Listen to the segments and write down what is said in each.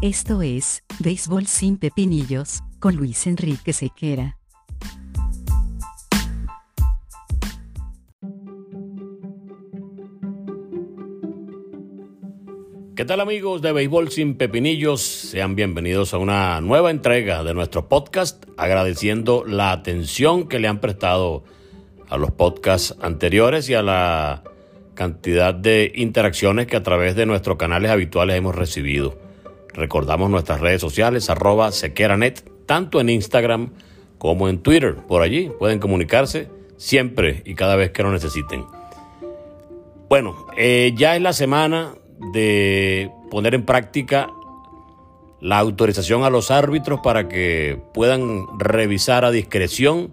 Esto es, Béisbol sin Pepinillos, con Luis Enrique Sequera. ¿Qué tal amigos de Béisbol sin Pepinillos? Sean bienvenidos a una nueva entrega de nuestro podcast, agradeciendo la atención que le han prestado a los podcasts anteriores y a la cantidad de interacciones que a través de nuestros canales habituales hemos recibido. Recordamos nuestras redes sociales, arroba sequeranet, tanto en Instagram como en Twitter. Por allí pueden comunicarse siempre y cada vez que lo necesiten. Bueno, eh, ya es la semana de poner en práctica la autorización a los árbitros para que puedan revisar a discreción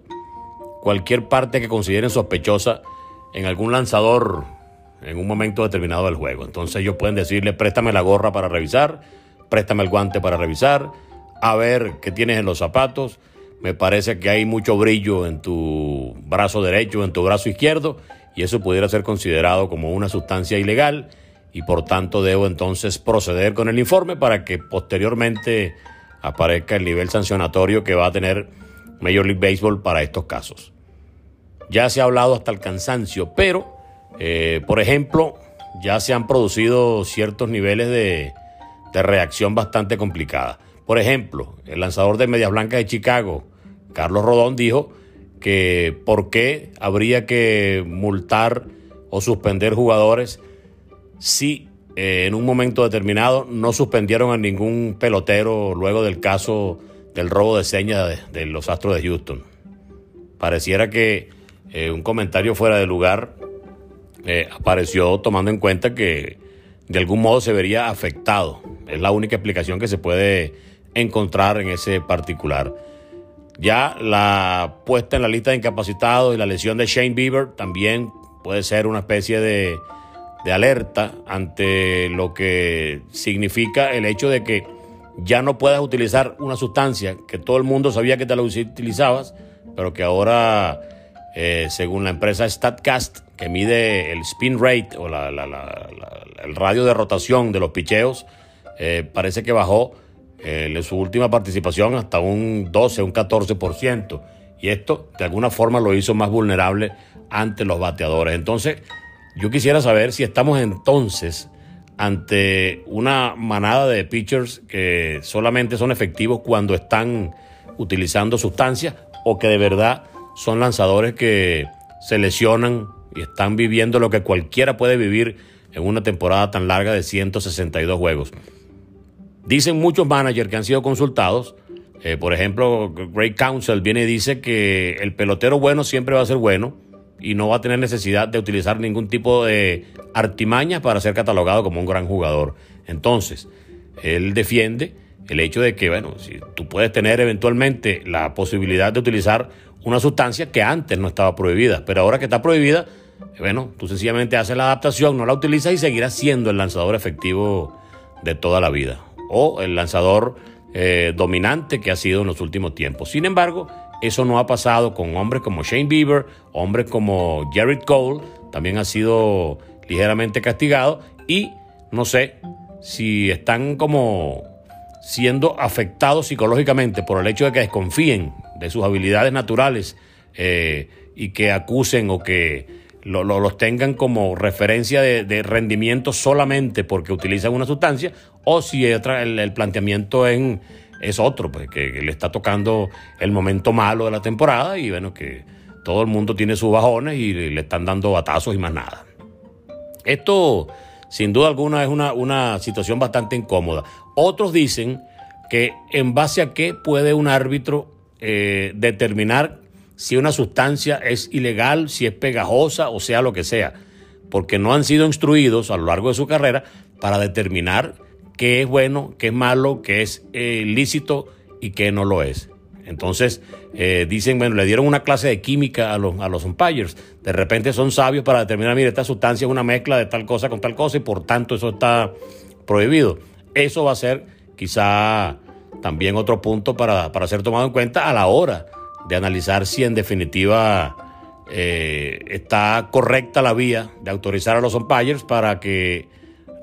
cualquier parte que consideren sospechosa en algún lanzador en un momento determinado del juego. Entonces ellos pueden decirle, préstame la gorra para revisar, préstame el guante para revisar, a ver qué tienes en los zapatos. Me parece que hay mucho brillo en tu brazo derecho, en tu brazo izquierdo, y eso pudiera ser considerado como una sustancia ilegal y por tanto debo entonces proceder con el informe para que posteriormente aparezca el nivel sancionatorio que va a tener Major League Baseball para estos casos. Ya se ha hablado hasta el cansancio, pero, eh, por ejemplo, ya se han producido ciertos niveles de, de reacción bastante complicada. Por ejemplo, el lanzador de Medias Blancas de Chicago, Carlos Rodón, dijo que por qué habría que multar o suspender jugadores si eh, en un momento determinado no suspendieron a ningún pelotero luego del caso del robo de señas de, los Astros de Houston. Pareciera que eh, un comentario fuera de lugar eh, apareció tomando en cuenta que de algún modo se vería afectado. Es la única explicación que se puede encontrar en ese particular. Ya la puesta en la lista de incapacitados y la lesión de Shane Bieber también puede ser una especie de, de alerta ante lo que significa el hecho de que ya no puedas utilizar una sustancia que todo el mundo sabía que te la utilizabas, pero que ahora, eh, según la empresa StatCast, que mide el spin rate o el radio de rotación de los picheos, eh, parece que bajó eh, en su última participación hasta un 12, un 14%. Y esto de alguna forma lo hizo más vulnerable ante los bateadores. Entonces, yo quisiera saber si estamos entonces ante una manada de pitchers que solamente son efectivos cuando están utilizando sustancias o que de verdad son lanzadores que se lesionan y están viviendo lo que cualquiera puede vivir en una temporada tan larga de 162 juegos. Dicen muchos managers que han sido consultados, eh, por ejemplo, Great Council viene y dice que el pelotero bueno siempre va a ser bueno y no va a tener necesidad de utilizar ningún tipo de artimaña para ser catalogado como un gran jugador. Entonces, él defiende el hecho de que, bueno, si tú puedes tener eventualmente la posibilidad de utilizar una sustancia que antes no estaba prohibida, pero ahora que está prohibida, bueno, tú sencillamente haces la adaptación, no la utilizas y seguirás siendo el lanzador efectivo de toda la vida o el lanzador eh, dominante que ha sido en los últimos tiempos. Sin embargo, eso no ha pasado con hombres como Shane Bieber, hombres como Jared Cole, también ha sido ligeramente castigado y no sé si están como siendo afectados psicológicamente por el hecho de que desconfíen de sus habilidades naturales eh, y que acusen o que los tengan como referencia de, rendimiento solamente porque utilizan una sustancia, o si el, planteamiento en, es otro, pues que, le está tocando el momento malo de la temporada y bueno, que todo el mundo tiene sus bajones y le están dando batazos y más nada. Esto, sin duda alguna, es una, una situación bastante incómoda. Otros dicen que en base a qué puede un árbitro eh, determinar si una sustancia es ilegal, si es pegajosa o sea lo que sea, porque no han sido instruidos a lo largo de su carrera para determinar qué es bueno, qué es malo, qué es eh, lícito y qué no lo es. Entonces, eh, dicen, bueno, le dieron una clase de química a los, a los umpires. De repente son sabios para determinar, mire, esta sustancia es una mezcla de tal cosa con tal cosa y por tanto eso está prohibido. Eso va a ser quizá también otro punto para, para ser tomado en cuenta a la hora de analizar si en definitiva eh, está correcta la vía de autorizar a los umpires para que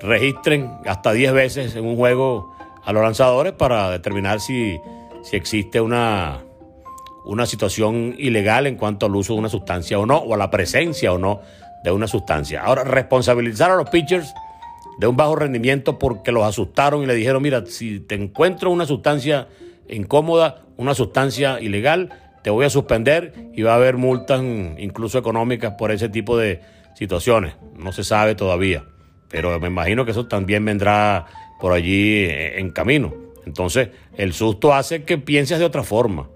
registren hasta 10 veces en un juego a los lanzadores para determinar si, si existe una, una situación ilegal en cuanto al uso de una sustancia o no, o a la presencia o no de una sustancia. Ahora, responsabilizar a los pitchers de un bajo rendimiento porque los asustaron y le dijeron, mira, si te encuentro una sustancia incómoda, una sustancia ilegal, te voy a suspender y va a haber multas incluso económicas por ese tipo de situaciones. No se sabe todavía, pero me imagino que eso también vendrá por allí en camino. Entonces, el susto hace que pienses de otra forma.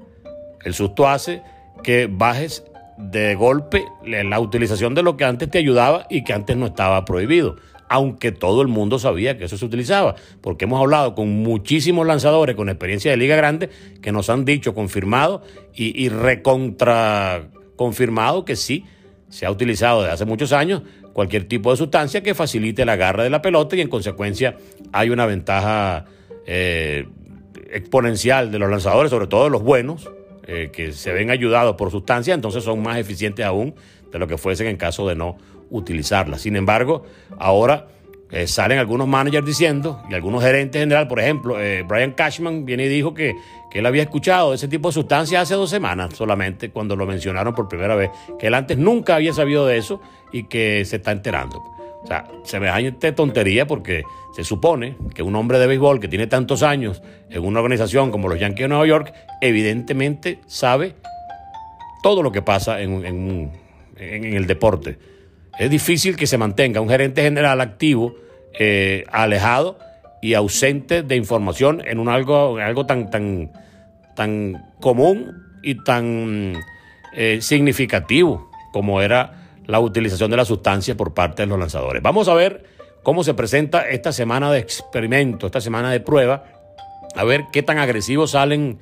El susto hace que bajes de golpe la utilización de lo que antes te ayudaba y que antes no estaba prohibido aunque todo el mundo sabía que eso se utilizaba, porque hemos hablado con muchísimos lanzadores con experiencia de liga grande que nos han dicho, confirmado y, y recontra confirmado que sí, se ha utilizado desde hace muchos años cualquier tipo de sustancia que facilite la agarre de la pelota y en consecuencia hay una ventaja eh, exponencial de los lanzadores, sobre todo los buenos, eh, que se ven ayudados por sustancia, entonces son más eficientes aún de lo que fuesen en caso de no utilizarla. Sin embargo, ahora eh, salen algunos managers diciendo, y algunos gerentes general, por ejemplo, eh, Brian Cashman viene y dijo que, que, él había escuchado ese tipo de sustancias hace dos semanas solamente, cuando lo mencionaron por primera vez, que él antes nunca había sabido de eso y que se está enterando. O sea, se me semejante tontería porque se supone que un hombre de béisbol que tiene tantos años en una organización como los Yankees de Nueva York, evidentemente sabe todo lo que pasa en, en, en el deporte es difícil que se mantenga un gerente general activo, eh, alejado y ausente de información en un algo, algo tan, tan, tan común y tan eh, significativo como era la utilización de la sustancia por parte de los lanzadores. Vamos a ver cómo se presenta esta semana de experimento, esta semana de prueba, a ver qué tan agresivos salen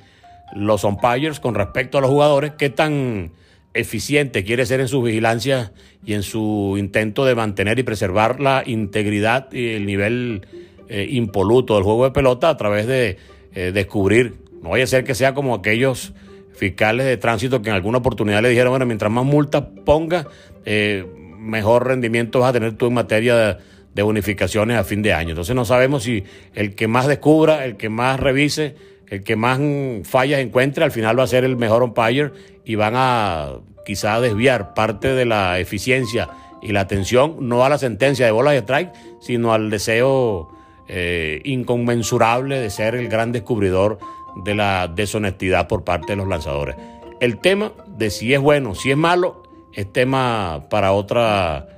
los umpires con respecto a los jugadores, qué tan eficiente quiere ser en su vigilancia y en su intento de mantener y preservar la integridad y el nivel eh, impoluto del juego de pelota a través de eh, descubrir, no vaya a ser que sea como aquellos fiscales de tránsito que en alguna oportunidad le dijeron, bueno, mientras más multas ponga, eh, mejor rendimiento vas a tener tú en materia de, de bonificaciones a fin de año. Entonces no sabemos si el que más descubra, el que más revise, el que más fallas encuentre, al final va a ser el mejor umpire y van a quizá desviar parte de la eficiencia y la atención no a la sentencia de bolas de strike, sino al deseo eh, inconmensurable de ser el gran descubridor de la deshonestidad por parte de los lanzadores. El tema de si es bueno, si es malo, es tema para otra,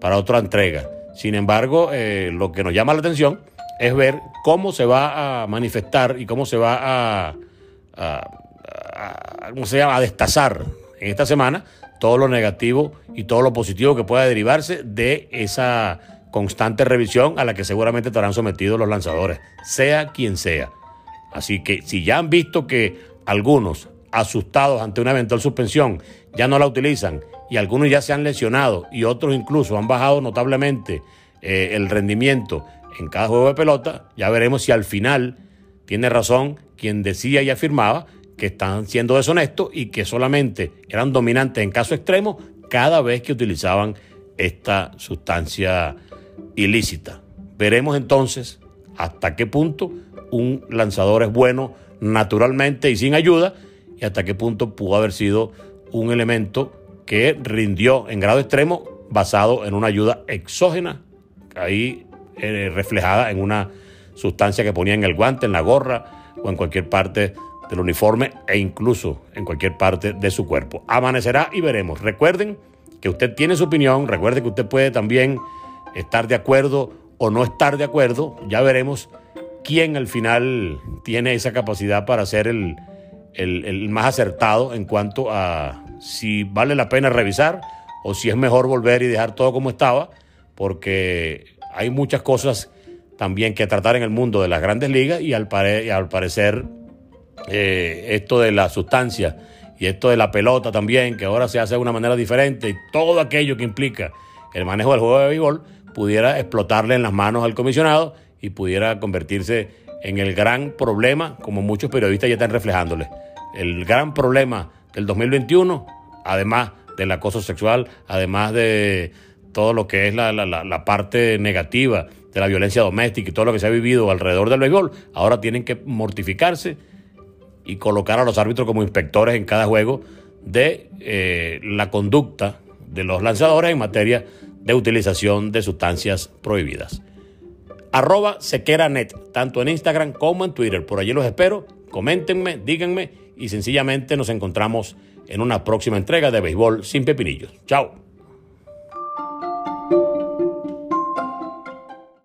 para otra entrega. Sin embargo, eh, lo que nos llama la atención es ver cómo se va a manifestar y cómo se va a, ¿cómo se llama? a destazar en esta semana todo lo negativo y todo lo positivo que pueda derivarse de esa constante revisión a la que seguramente estarán sometidos los lanzadores, sea quien sea. Así que si ya han visto que algunos asustados ante una eventual suspensión ya no la utilizan y algunos ya se han lesionado y otros incluso han bajado notablemente eh, el rendimiento en cada juego de pelota, ya veremos si al final tiene razón quien decía y afirmaba que están siendo deshonestos y que solamente eran dominantes en caso extremo cada vez que utilizaban esta sustancia ilícita. Veremos entonces hasta qué punto un lanzador es bueno naturalmente y sin ayuda y hasta qué punto pudo haber sido un elemento que rindió en grado extremo basado en una ayuda exógena, ahí eh, reflejada en una sustancia que ponía en el guante, en la gorra o en cualquier parte del uniforme e incluso en cualquier parte de su cuerpo. Amanecerá y veremos. Recuerden que usted tiene su opinión, recuerde que usted puede también estar de acuerdo o no estar de acuerdo, ya veremos quién al final tiene esa capacidad para ser el, el, más acertado en cuanto a si vale la pena revisar o si es mejor volver y dejar todo como estaba, porque hay muchas cosas también que tratar en el mundo de las grandes ligas y al, y al parecer eh, esto de la sustancia y esto de la pelota también, que ahora se hace de una manera diferente, y todo aquello que implica el manejo del juego de béisbol, pudiera explotarle en las manos al comisionado y pudiera convertirse en el gran problema, como muchos periodistas ya están reflejándole. El gran problema del 2021, además del acoso sexual, además de todo lo que es la, la parte negativa de la violencia doméstica y todo lo que se ha vivido alrededor del béisbol, ahora tienen que mortificarse y colocar a los árbitros como inspectores en cada juego de eh, la conducta de los lanzadores en materia de utilización de sustancias prohibidas. Arroba sequeranet, tanto en Instagram como en Twitter. Por allí los espero. Coméntenme, díganme y sencillamente nos encontramos en una próxima entrega de Béisbol sin Pepinillos. Chao.